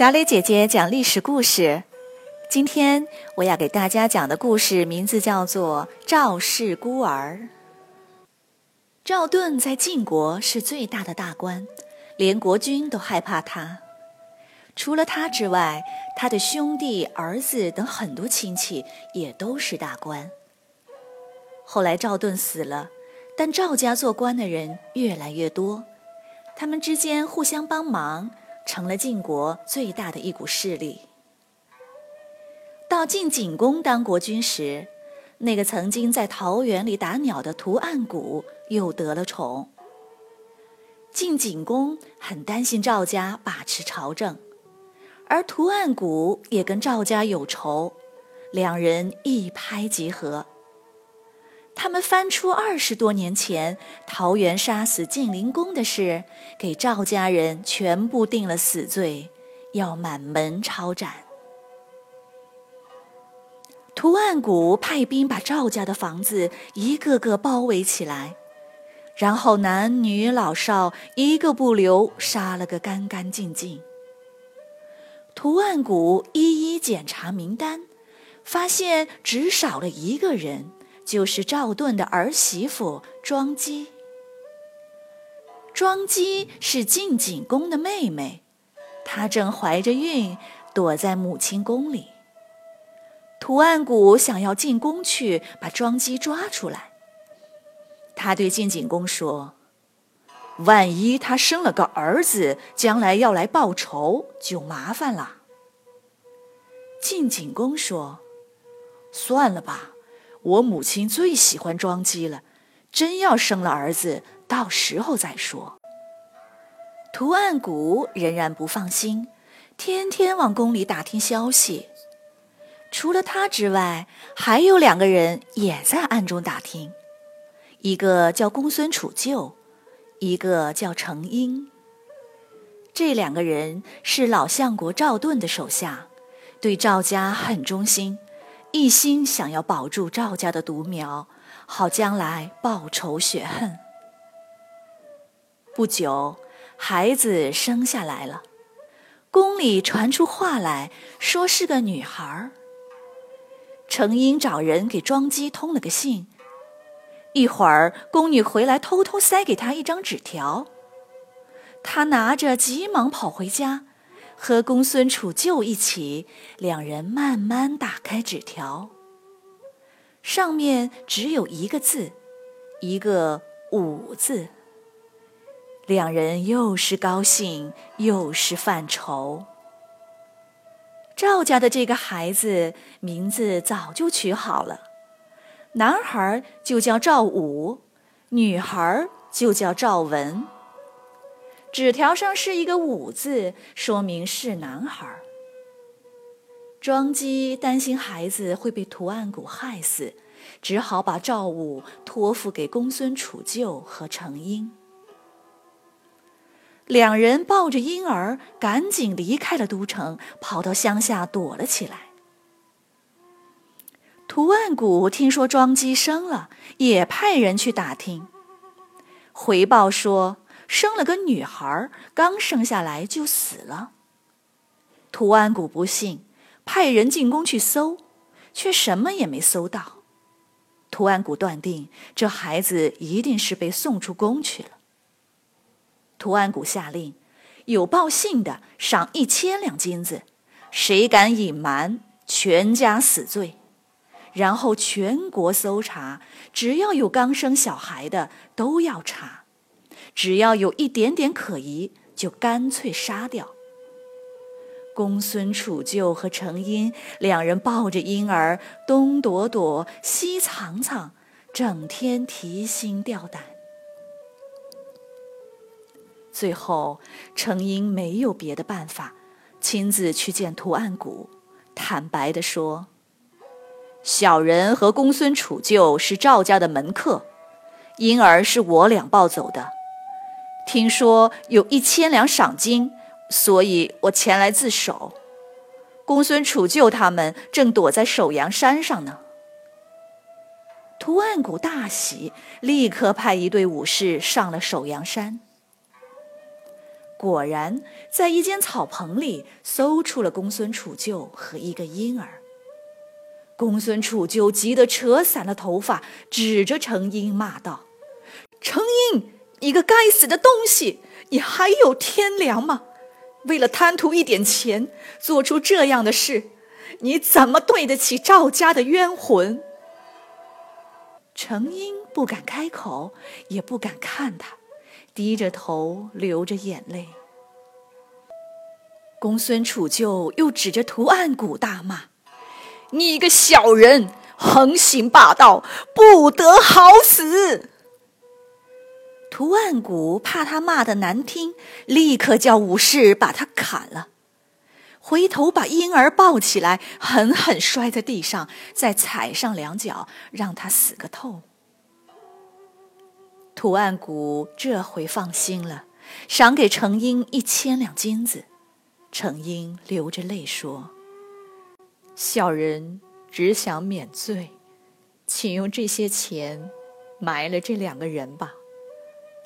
小磊姐姐讲历史故事。今天我要给大家讲的故事名字叫做《赵氏孤儿》。赵盾在晋国是最大的大官，连国君都害怕他。除了他之外，他的兄弟、儿子等很多亲戚也都是大官。后来赵盾死了，但赵家做官的人越来越多，他们之间互相帮忙。成了晋国最大的一股势力。到晋景公当国君时，那个曾经在桃园里打鸟的屠岸贾又得了宠。晋景公很担心赵家把持朝政，而屠岸贾也跟赵家有仇，两人一拍即合。他们翻出二十多年前桃园杀死晋灵公的事，给赵家人全部定了死罪，要满门抄斩。屠岸贾派兵把赵家的房子一个个包围起来，然后男女老少一个不留，杀了个干干净净。屠岸贾一一检查名单，发现只少了一个人。就是赵盾的儿媳妇庄姬。庄姬是晋景公的妹妹，她正怀着孕，躲在母亲宫里。屠岸贾想要进宫去把庄姬抓出来。他对晋景公说：“万一他生了个儿子，将来要来报仇，就麻烦了。”晋景公说：“算了吧。”我母亲最喜欢庄姬了，真要生了儿子，到时候再说。屠岸贾仍然不放心，天天往宫里打听消息。除了他之外，还有两个人也在暗中打听，一个叫公孙杵臼，一个叫程婴。这两个人是老相国赵盾的手下，对赵家很忠心。一心想要保住赵家的独苗，好将来报仇雪恨。不久，孩子生下来了，宫里传出话来说是个女孩。程英找人给庄姬通了个信，一会儿宫女回来，偷偷塞给他一张纸条，他拿着急忙跑回家。和公孙杵臼一起，两人慢慢打开纸条。上面只有一个字，一个“武”字。两人又是高兴，又是犯愁。赵家的这个孩子名字早就取好了，男孩就叫赵武，女孩就叫赵文。纸条上是一个“武”字，说明是男孩。庄姬担心孩子会被图案贾害死，只好把赵武托付给公孙杵臼和程婴。两人抱着婴儿，赶紧离开了都城，跑到乡下躲了起来。图案贾听说庄姬生了，也派人去打听，回报说。生了个女孩，刚生下来就死了。屠岸贾不信，派人进宫去搜，却什么也没搜到。屠岸贾断定这孩子一定是被送出宫去了。屠岸贾下令，有报信的赏一千两金子，谁敢隐瞒，全家死罪。然后全国搜查，只要有刚生小孩的，都要查。只要有一点点可疑，就干脆杀掉。公孙杵臼和程婴两人抱着婴儿，东躲躲，西藏藏，整天提心吊胆。最后，程婴没有别的办法，亲自去见图案谷，坦白地说：“小人和公孙杵臼是赵家的门客，婴儿是我俩抱走的。”听说有一千两赏金，所以我前来自首。公孙杵臼他们正躲在首阳山上呢。图案谷大喜，立刻派一队武士上了首阳山。果然在一间草棚里搜出了公孙杵臼和一个婴儿。公孙杵臼急得扯散了头发，指着程婴骂道：“程婴，你个该死的东西，你还有天良吗？为了贪图一点钱，做出这样的事，你怎么对得起赵家的冤魂？”程婴不敢开口，也不敢看他，低着头流着眼泪。公孙杵臼又指着图案谷大骂。你个小人，横行霸道，不得好死！图万古怕他骂的难听，立刻叫武士把他砍了，回头把婴儿抱起来，狠狠摔在地上，再踩上两脚，让他死个透。图案古这回放心了，赏给程婴一千两金子。程婴流着泪说。小人只想免罪，请用这些钱埋了这两个人吧。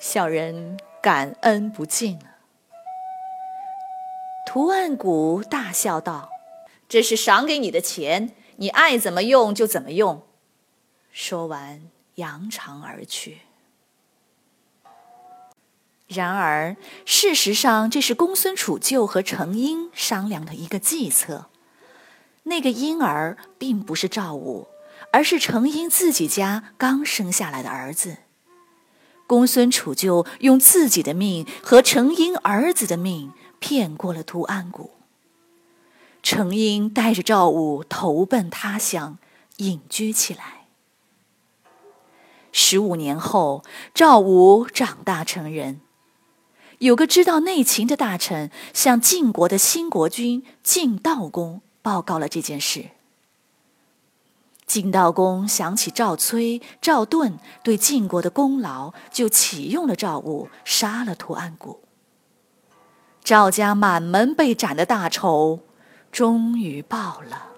小人感恩不尽啊！图案谷大笑道：“这是赏给你的钱，你爱怎么用就怎么用。”说完，扬长而去。然而，事实上，这是公孙杵臼和程婴商量的一个计策。那个婴儿并不是赵武，而是程婴自己家刚生下来的儿子。公孙杵臼用自己的命和程婴儿子的命骗过了图安谷。程婴带着赵武投奔他乡，隐居起来。十五年后，赵武长大成人，有个知道内情的大臣向晋国的新国君晋悼公。报告了这件事。晋悼公想起赵崔、赵盾对晋国的功劳，就启用了赵武，杀了屠岸贾。赵家满门被斩的大仇，终于报了。